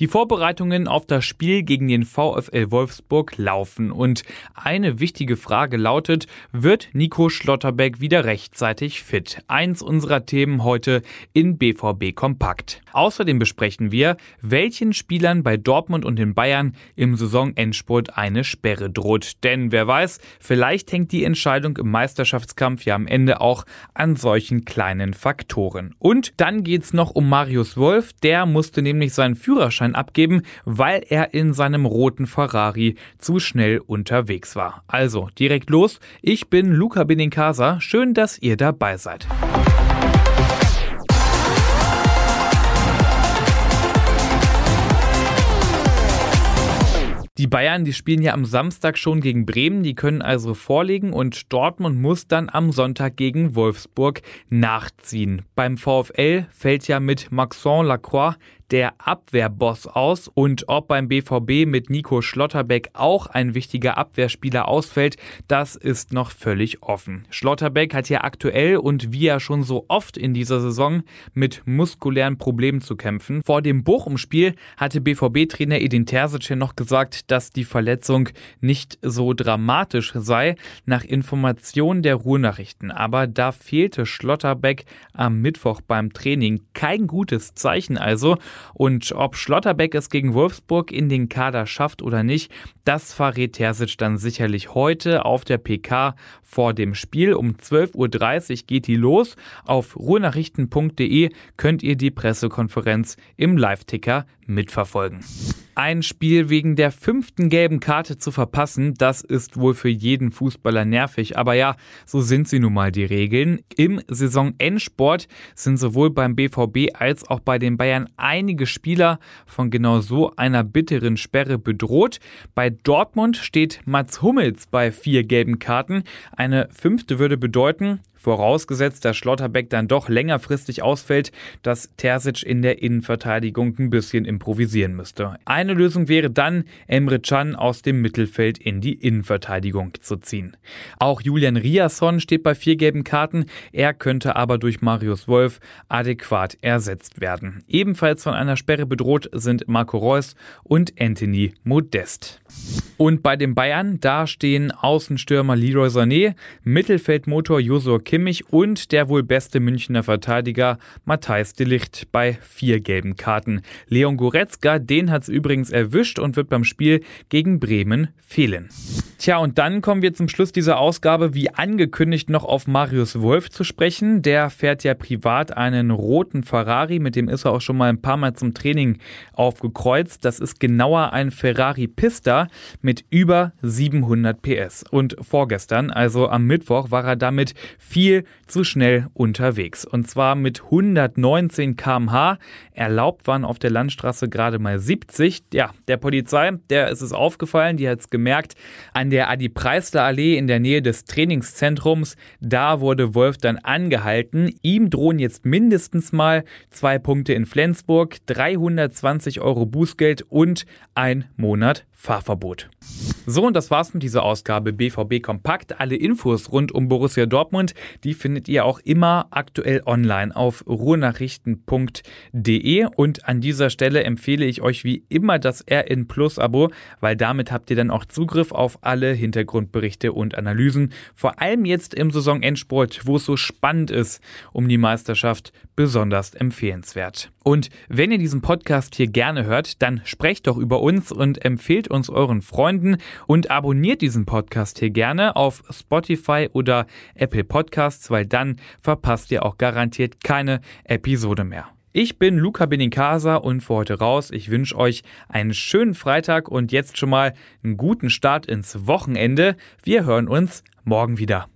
Die Vorbereitungen auf das Spiel gegen den VfL Wolfsburg laufen und eine wichtige Frage lautet, wird Nico Schlotterbeck wieder rechtzeitig fit? Eins unserer Themen heute in BVB Kompakt. Außerdem besprechen wir, welchen Spielern bei Dortmund und den Bayern im Saisonendspurt eine Sperre droht. Denn wer weiß, vielleicht hängt die Entscheidung im Meisterschaftskampf ja am Ende auch an solchen kleinen Faktoren. Und dann geht's noch um Marius Wolf, der musste nämlich seinen Führerschein Führerschein abgeben, weil er in seinem roten Ferrari zu schnell unterwegs war. Also direkt los. Ich bin Luca Benincasa. Schön, dass ihr dabei seid. Die Bayern, die spielen ja am Samstag schon gegen Bremen, die können also vorlegen und Dortmund muss dann am Sonntag gegen Wolfsburg nachziehen. Beim VfL fällt ja mit Maxon Lacroix der Abwehrboss aus und ob beim BVB mit Nico Schlotterbeck auch ein wichtiger Abwehrspieler ausfällt, das ist noch völlig offen. Schlotterbeck hat ja aktuell und wie er schon so oft in dieser Saison mit muskulären Problemen zu kämpfen. Vor dem Bochum-Spiel hatte BVB-Trainer Edin Terzic ja noch gesagt, dass die Verletzung nicht so dramatisch sei, nach Informationen der Ruhrnachrichten. Aber da fehlte Schlotterbeck am Mittwoch beim Training. Kein gutes Zeichen also. Und ob Schlotterbeck es gegen Wolfsburg in den Kader schafft oder nicht, das verrät Terzic dann sicherlich heute auf der PK vor dem Spiel. Um 12.30 Uhr geht die los. Auf ruhrnachrichten.de könnt ihr die Pressekonferenz im Live-Ticker mitverfolgen. Ein Spiel wegen der fünften gelben Karte zu verpassen, das ist wohl für jeden Fußballer nervig. Aber ja, so sind sie nun mal die Regeln. Im Saisonendsport sind sowohl beim BVB als auch bei den Bayern einige Spieler von genau so einer bitteren Sperre bedroht. Bei Dortmund steht Mats Hummels bei vier gelben Karten. Eine fünfte würde bedeuten, Vorausgesetzt, dass Schlotterbeck dann doch längerfristig ausfällt, dass Terzic in der Innenverteidigung ein bisschen improvisieren müsste. Eine Lösung wäre dann, Emre Can aus dem Mittelfeld in die Innenverteidigung zu ziehen. Auch Julian Riasson steht bei vier gelben Karten. Er könnte aber durch Marius Wolf adäquat ersetzt werden. Ebenfalls von einer Sperre bedroht sind Marco Reus und Anthony Modest. Und bei den Bayern, da stehen Außenstürmer Leroy Sané, Mittelfeldmotor Josua Kimmich und der wohl beste Münchner Verteidiger Matthijs de Licht bei vier gelben Karten. Leon Goretzka, den hat's übrigens erwischt und wird beim Spiel gegen Bremen fehlen. Tja, und dann kommen wir zum Schluss dieser Ausgabe wie angekündigt noch auf Marius Wolf zu sprechen. Der fährt ja privat einen roten Ferrari, mit dem ist er auch schon mal ein paar Mal zum Training aufgekreuzt. Das ist genauer ein Ferrari Pista mit über 700 PS. Und vorgestern, also am Mittwoch, war er damit viel zu schnell unterwegs. Und zwar mit 119 km/h. Erlaubt waren auf der Landstraße gerade mal 70. Ja, der Polizei, der ist es aufgefallen, die hat es gemerkt. Ein der Adi-Preisler-Allee in der Nähe des Trainingszentrums. Da wurde Wolf dann angehalten. Ihm drohen jetzt mindestens mal zwei Punkte in Flensburg, 320 Euro Bußgeld und ein Monat Fahrverbot. So, und das war's mit dieser Ausgabe BVB Kompakt. Alle Infos rund um Borussia Dortmund, die findet ihr auch immer aktuell online auf ruhrnachrichten.de. Und an dieser Stelle empfehle ich euch wie immer das RN Plus Abo, weil damit habt ihr dann auch Zugriff auf alle Hintergrundberichte und Analysen. Vor allem jetzt im Saisonendsport, wo es so spannend ist um die Meisterschaft, besonders empfehlenswert. Und wenn ihr diesen Podcast hier gerne hört, dann sprecht doch über uns und empfehlt uns euren Freunden und abonniert diesen Podcast hier gerne auf Spotify oder Apple Podcasts, weil dann verpasst ihr auch garantiert keine Episode mehr. Ich bin Luca Benincasa und für heute raus. Ich wünsche euch einen schönen Freitag und jetzt schon mal einen guten Start ins Wochenende. Wir hören uns morgen wieder.